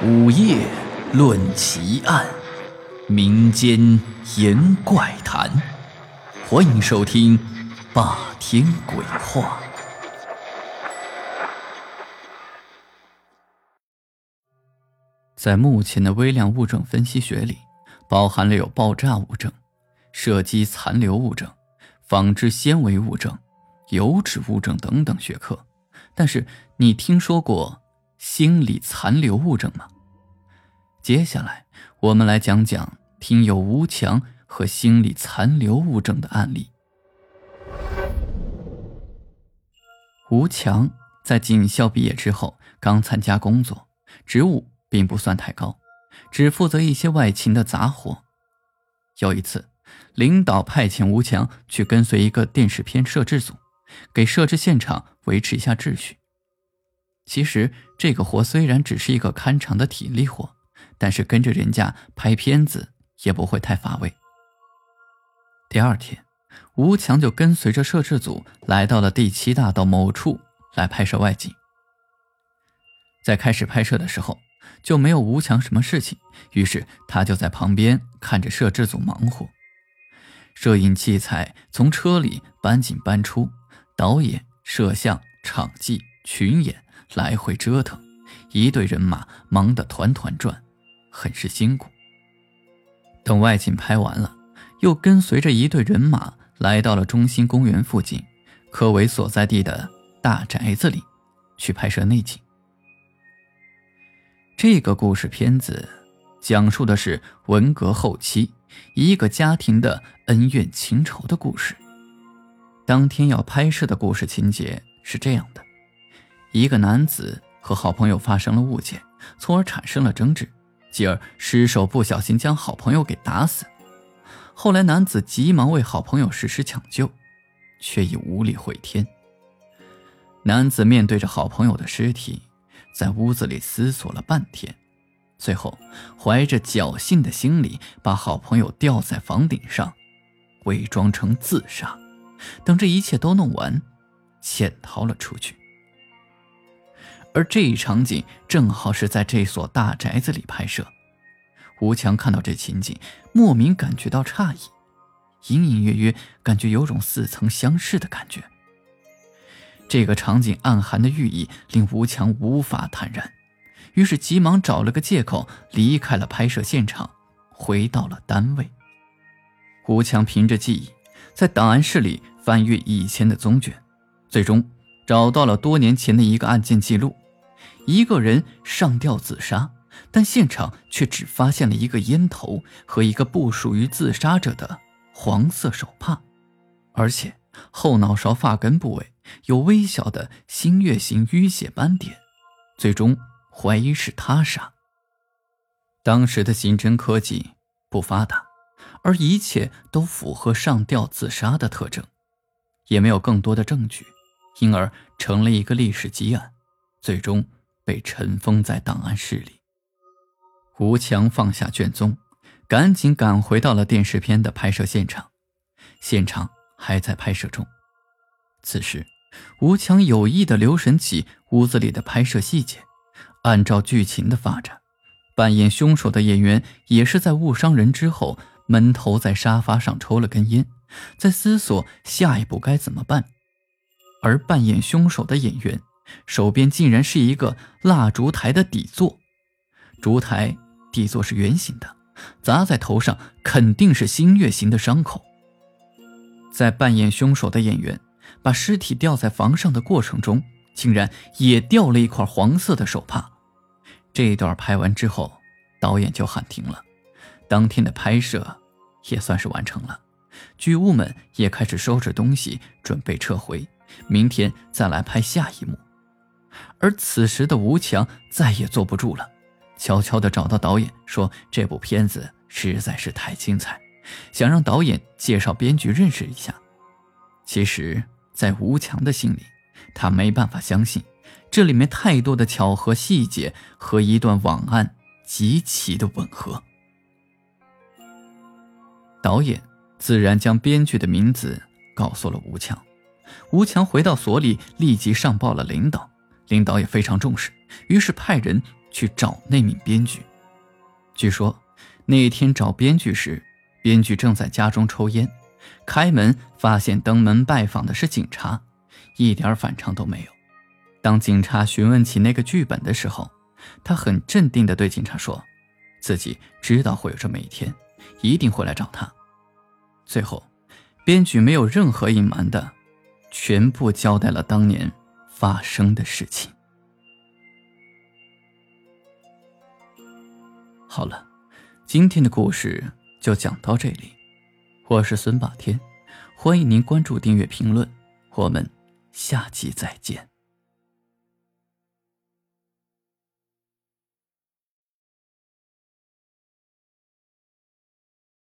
午夜论奇案，民间言怪谈，欢迎收听《霸天鬼话》。在目前的微量物证分析学里，包含了有爆炸物证、射击残留物证、纺织纤维物证、油脂物证等等学科。但是，你听说过？心理残留物证吗？接下来我们来讲讲听友吴强和心理残留物证的案例。吴强在警校毕业之后，刚参加工作，职务并不算太高，只负责一些外勤的杂活。有一次，领导派遣吴强去跟随一个电视片摄制组，给摄制现场维持一下秩序。其实这个活虽然只是一个看场的体力活，但是跟着人家拍片子也不会太乏味。第二天，吴强就跟随着摄制组来到了第七大道某处来拍摄外景。在开始拍摄的时候，就没有吴强什么事情，于是他就在旁边看着摄制组忙活。摄影器材从车里搬进搬出，导演、摄像、场记、群演。来回折腾，一队人马忙得团团转，很是辛苦。等外景拍完了，又跟随着一队人马来到了中心公园附近柯伟所在地的大宅子里，去拍摄内景。这个故事片子讲述的是文革后期一个家庭的恩怨情仇的故事。当天要拍摄的故事情节是这样的。一个男子和好朋友发生了误解，从而产生了争执，继而失手不小心将好朋友给打死。后来男子急忙为好朋友实施抢救，却已无力回天。男子面对着好朋友的尸体，在屋子里思索了半天，最后怀着侥幸的心理，把好朋友吊在房顶上，伪装成自杀。等这一切都弄完，潜逃了出去。而这一场景正好是在这所大宅子里拍摄。吴强看到这情景，莫名感觉到诧异，隐隐约约感觉有种似曾相识的感觉。这个场景暗含的寓意令吴强无法坦然，于是急忙找了个借口离开了拍摄现场，回到了单位。吴强凭着记忆，在档案室里翻阅以前的宗卷，最终找到了多年前的一个案件记录。一个人上吊自杀，但现场却只发现了一个烟头和一个不属于自杀者的黄色手帕，而且后脑勺发根部位有微小的新月形淤血斑点，最终怀疑是他杀。当时的刑侦科技不发达，而一切都符合上吊自杀的特征，也没有更多的证据，因而成了一个历史积案，最终。被尘封在档案室里。吴强放下卷宗，赶紧赶回到了电视片的拍摄现场。现场还在拍摄中。此时，吴强有意的留神起屋子里的拍摄细节，按照剧情的发展，扮演凶手的演员也是在误伤人之后，闷头在沙发上抽了根烟，在思索下一步该怎么办。而扮演凶手的演员。手边竟然是一个蜡烛台的底座，烛台底座是圆形的，砸在头上肯定是新月形的伤口。在扮演凶手的演员把尸体吊在房上的过程中，竟然也掉了一块黄色的手帕。这一段拍完之后，导演就喊停了，当天的拍摄也算是完成了，剧务们也开始收拾东西准备撤回，明天再来拍下一幕。而此时的吴强再也坐不住了，悄悄地找到导演说：“这部片子实在是太精彩，想让导演介绍编剧认识一下。”其实，在吴强的心里，他没办法相信这里面太多的巧合细节和一段网案极其的吻合。导演自然将编剧的名字告诉了吴强，吴强回到所里，立即上报了领导。领导也非常重视，于是派人去找那名编剧。据说那天找编剧时，编剧正在家中抽烟，开门发现登门拜访的是警察，一点反常都没有。当警察询问起那个剧本的时候，他很镇定地对警察说：“自己知道会有这么一天，一定会来找他。”最后，编剧没有任何隐瞒的，全部交代了当年发生的事情。好了，今天的故事就讲到这里。我是孙霸天，欢迎您关注、订阅、评论，我们下期再见。